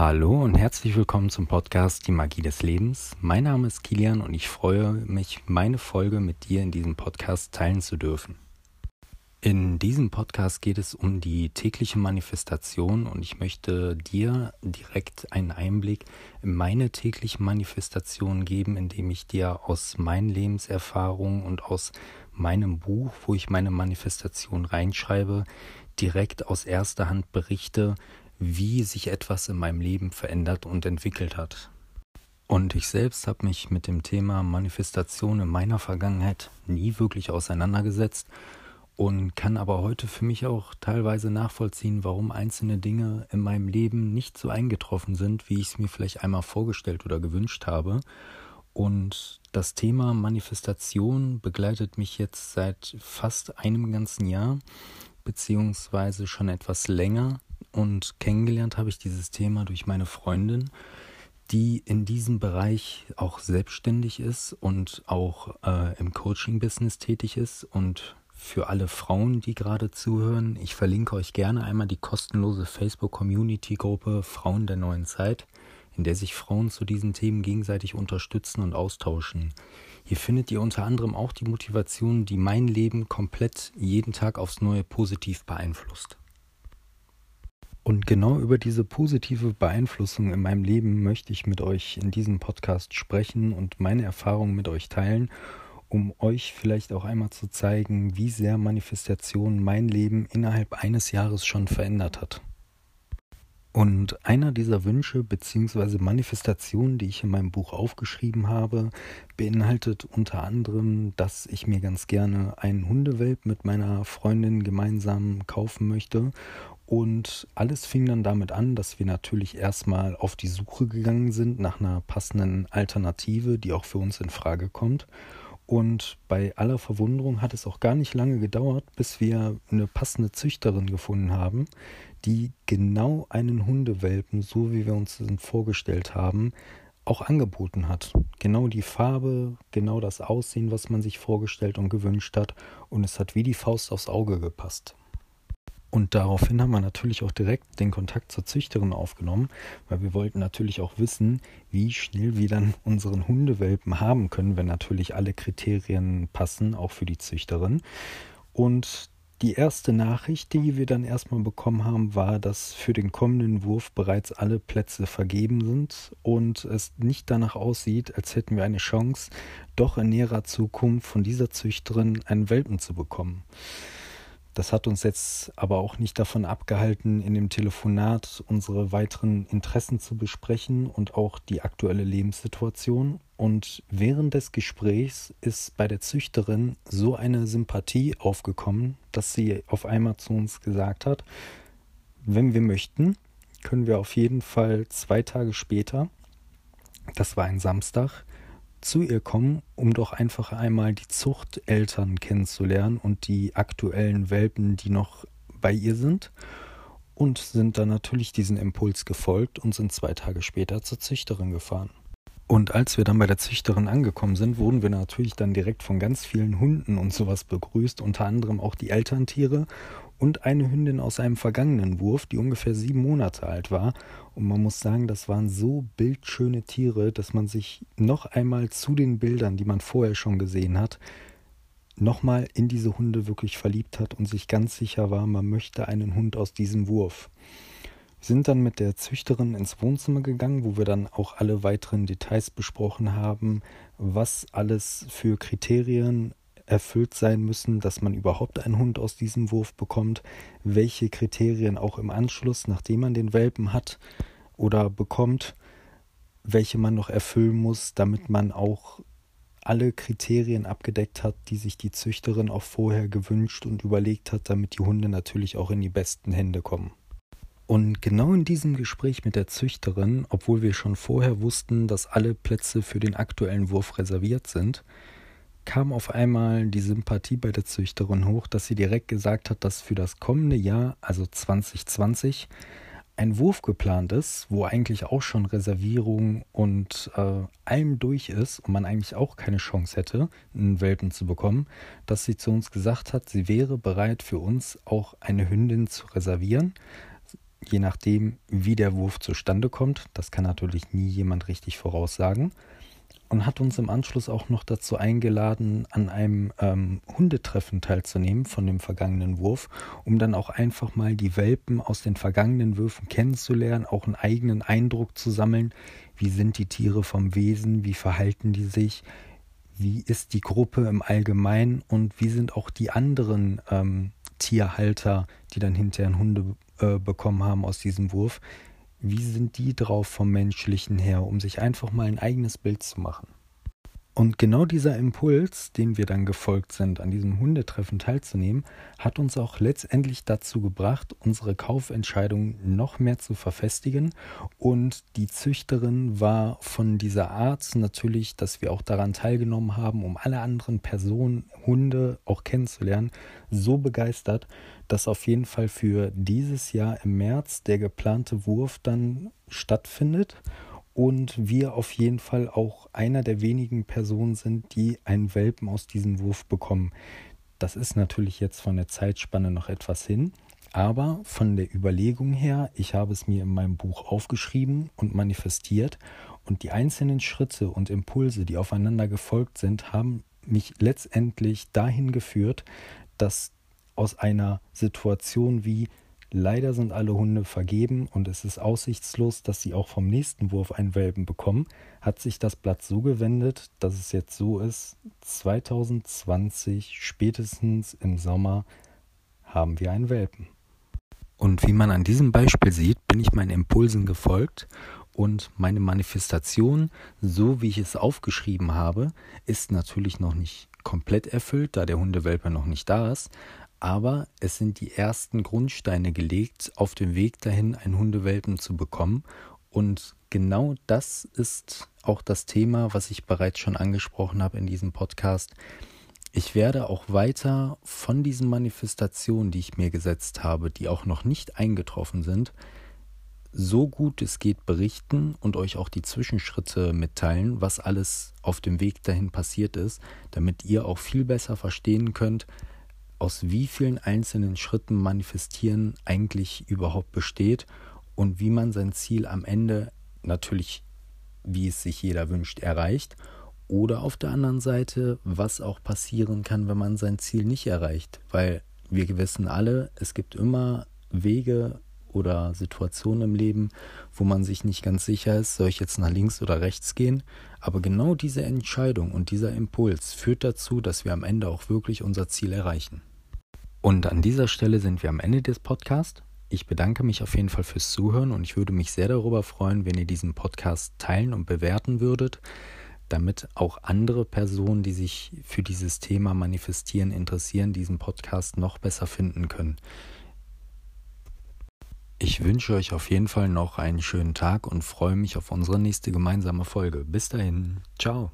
Hallo und herzlich willkommen zum Podcast Die Magie des Lebens. Mein Name ist Kilian und ich freue mich, meine Folge mit dir in diesem Podcast teilen zu dürfen. In diesem Podcast geht es um die tägliche Manifestation und ich möchte dir direkt einen Einblick in meine tägliche Manifestation geben, indem ich dir aus meinen Lebenserfahrungen und aus meinem Buch, wo ich meine Manifestation reinschreibe, direkt aus erster Hand berichte, wie sich etwas in meinem Leben verändert und entwickelt hat. Und ich selbst habe mich mit dem Thema Manifestation in meiner Vergangenheit nie wirklich auseinandergesetzt und kann aber heute für mich auch teilweise nachvollziehen, warum einzelne Dinge in meinem Leben nicht so eingetroffen sind, wie ich es mir vielleicht einmal vorgestellt oder gewünscht habe. Und das Thema Manifestation begleitet mich jetzt seit fast einem ganzen Jahr, beziehungsweise schon etwas länger. Und kennengelernt habe ich dieses Thema durch meine Freundin, die in diesem Bereich auch selbstständig ist und auch äh, im Coaching-Business tätig ist. Und für alle Frauen, die gerade zuhören, ich verlinke euch gerne einmal die kostenlose Facebook-Community-Gruppe Frauen der neuen Zeit, in der sich Frauen zu diesen Themen gegenseitig unterstützen und austauschen. Hier findet ihr unter anderem auch die Motivation, die mein Leben komplett jeden Tag aufs Neue positiv beeinflusst. Und genau über diese positive Beeinflussung in meinem Leben möchte ich mit euch in diesem Podcast sprechen und meine Erfahrungen mit euch teilen, um euch vielleicht auch einmal zu zeigen, wie sehr Manifestation mein Leben innerhalb eines Jahres schon verändert hat. Und einer dieser Wünsche bzw. Manifestationen, die ich in meinem Buch aufgeschrieben habe, beinhaltet unter anderem, dass ich mir ganz gerne einen Hundewelp mit meiner Freundin gemeinsam kaufen möchte und alles fing dann damit an, dass wir natürlich erstmal auf die Suche gegangen sind nach einer passenden Alternative, die auch für uns in Frage kommt. Und bei aller Verwunderung hat es auch gar nicht lange gedauert, bis wir eine passende Züchterin gefunden haben, die genau einen Hundewelpen, so wie wir uns den vorgestellt haben, auch angeboten hat. Genau die Farbe, genau das Aussehen, was man sich vorgestellt und gewünscht hat. Und es hat wie die Faust aufs Auge gepasst. Und daraufhin haben wir natürlich auch direkt den Kontakt zur Züchterin aufgenommen, weil wir wollten natürlich auch wissen, wie schnell wir dann unseren Hundewelpen haben können, wenn natürlich alle Kriterien passen, auch für die Züchterin. Und die erste Nachricht, die wir dann erstmal bekommen haben, war, dass für den kommenden Wurf bereits alle Plätze vergeben sind und es nicht danach aussieht, als hätten wir eine Chance, doch in näherer Zukunft von dieser Züchterin einen Welpen zu bekommen. Das hat uns jetzt aber auch nicht davon abgehalten, in dem Telefonat unsere weiteren Interessen zu besprechen und auch die aktuelle Lebenssituation. Und während des Gesprächs ist bei der Züchterin so eine Sympathie aufgekommen, dass sie auf einmal zu uns gesagt hat, wenn wir möchten, können wir auf jeden Fall zwei Tage später, das war ein Samstag, zu ihr kommen, um doch einfach einmal die Zuchteltern kennenzulernen und die aktuellen Welpen, die noch bei ihr sind. Und sind dann natürlich diesen Impuls gefolgt und sind zwei Tage später zur Züchterin gefahren. Und als wir dann bei der Züchterin angekommen sind, wurden wir natürlich dann direkt von ganz vielen Hunden und sowas begrüßt, unter anderem auch die Elterntiere und eine Hündin aus einem vergangenen Wurf, die ungefähr sieben Monate alt war. Und man muss sagen, das waren so bildschöne Tiere, dass man sich noch einmal zu den Bildern, die man vorher schon gesehen hat, nochmal in diese Hunde wirklich verliebt hat und sich ganz sicher war, man möchte einen Hund aus diesem Wurf. Wir sind dann mit der Züchterin ins Wohnzimmer gegangen, wo wir dann auch alle weiteren Details besprochen haben, was alles für Kriterien erfüllt sein müssen, dass man überhaupt einen Hund aus diesem Wurf bekommt, welche Kriterien auch im Anschluss, nachdem man den Welpen hat oder bekommt, welche man noch erfüllen muss, damit man auch alle Kriterien abgedeckt hat, die sich die Züchterin auch vorher gewünscht und überlegt hat, damit die Hunde natürlich auch in die besten Hände kommen. Und genau in diesem Gespräch mit der Züchterin, obwohl wir schon vorher wussten, dass alle Plätze für den aktuellen Wurf reserviert sind, kam auf einmal die Sympathie bei der Züchterin hoch, dass sie direkt gesagt hat, dass für das kommende Jahr, also 2020, ein Wurf geplant ist, wo eigentlich auch schon Reservierung und äh, allem durch ist und man eigentlich auch keine Chance hätte, einen Welpen zu bekommen, dass sie zu uns gesagt hat, sie wäre bereit für uns auch eine Hündin zu reservieren, je nachdem, wie der Wurf zustande kommt. Das kann natürlich nie jemand richtig voraussagen. Und hat uns im Anschluss auch noch dazu eingeladen, an einem ähm, Hundetreffen teilzunehmen von dem vergangenen Wurf, um dann auch einfach mal die Welpen aus den vergangenen Würfen kennenzulernen, auch einen eigenen Eindruck zu sammeln. Wie sind die Tiere vom Wesen? Wie verhalten die sich? Wie ist die Gruppe im Allgemeinen? Und wie sind auch die anderen ähm, Tierhalter, die dann hinterher Hunde äh, bekommen haben aus diesem Wurf, wie sind die drauf vom menschlichen her, um sich einfach mal ein eigenes Bild zu machen. Und genau dieser Impuls, den wir dann gefolgt sind, an diesem Hundetreffen teilzunehmen, hat uns auch letztendlich dazu gebracht, unsere Kaufentscheidung noch mehr zu verfestigen. Und die Züchterin war von dieser Art natürlich, dass wir auch daran teilgenommen haben, um alle anderen Personen, Hunde auch kennenzulernen, so begeistert, dass auf jeden Fall für dieses Jahr im März der geplante Wurf dann stattfindet und wir auf jeden Fall auch einer der wenigen Personen sind, die einen Welpen aus diesem Wurf bekommen. Das ist natürlich jetzt von der Zeitspanne noch etwas hin, aber von der Überlegung her, ich habe es mir in meinem Buch aufgeschrieben und manifestiert und die einzelnen Schritte und Impulse, die aufeinander gefolgt sind, haben mich letztendlich dahin geführt, dass aus einer Situation wie Leider sind alle Hunde vergeben und es ist aussichtslos, dass sie auch vom nächsten Wurf einen Welpen bekommen, hat sich das Blatt so gewendet, dass es jetzt so ist, 2020 spätestens im Sommer haben wir einen Welpen. Und wie man an diesem Beispiel sieht, bin ich meinen Impulsen gefolgt und meine Manifestation, so wie ich es aufgeschrieben habe, ist natürlich noch nicht komplett erfüllt, da der Hundewelpe noch nicht da ist, aber es sind die ersten Grundsteine gelegt auf dem Weg dahin, einen Hundewelpen zu bekommen. Und genau das ist auch das Thema, was ich bereits schon angesprochen habe in diesem Podcast. Ich werde auch weiter von diesen Manifestationen, die ich mir gesetzt habe, die auch noch nicht eingetroffen sind, so gut es geht berichten und euch auch die Zwischenschritte mitteilen, was alles auf dem Weg dahin passiert ist, damit ihr auch viel besser verstehen könnt, aus wie vielen einzelnen Schritten manifestieren eigentlich überhaupt besteht und wie man sein Ziel am Ende natürlich, wie es sich jeder wünscht, erreicht. Oder auf der anderen Seite, was auch passieren kann, wenn man sein Ziel nicht erreicht. Weil wir wissen alle, es gibt immer Wege oder Situationen im Leben, wo man sich nicht ganz sicher ist, soll ich jetzt nach links oder rechts gehen. Aber genau diese Entscheidung und dieser Impuls führt dazu, dass wir am Ende auch wirklich unser Ziel erreichen. Und an dieser Stelle sind wir am Ende des Podcasts. Ich bedanke mich auf jeden Fall fürs Zuhören und ich würde mich sehr darüber freuen, wenn ihr diesen Podcast teilen und bewerten würdet, damit auch andere Personen, die sich für dieses Thema manifestieren, interessieren, diesen Podcast noch besser finden können. Ich wünsche euch auf jeden Fall noch einen schönen Tag und freue mich auf unsere nächste gemeinsame Folge. Bis dahin, ciao.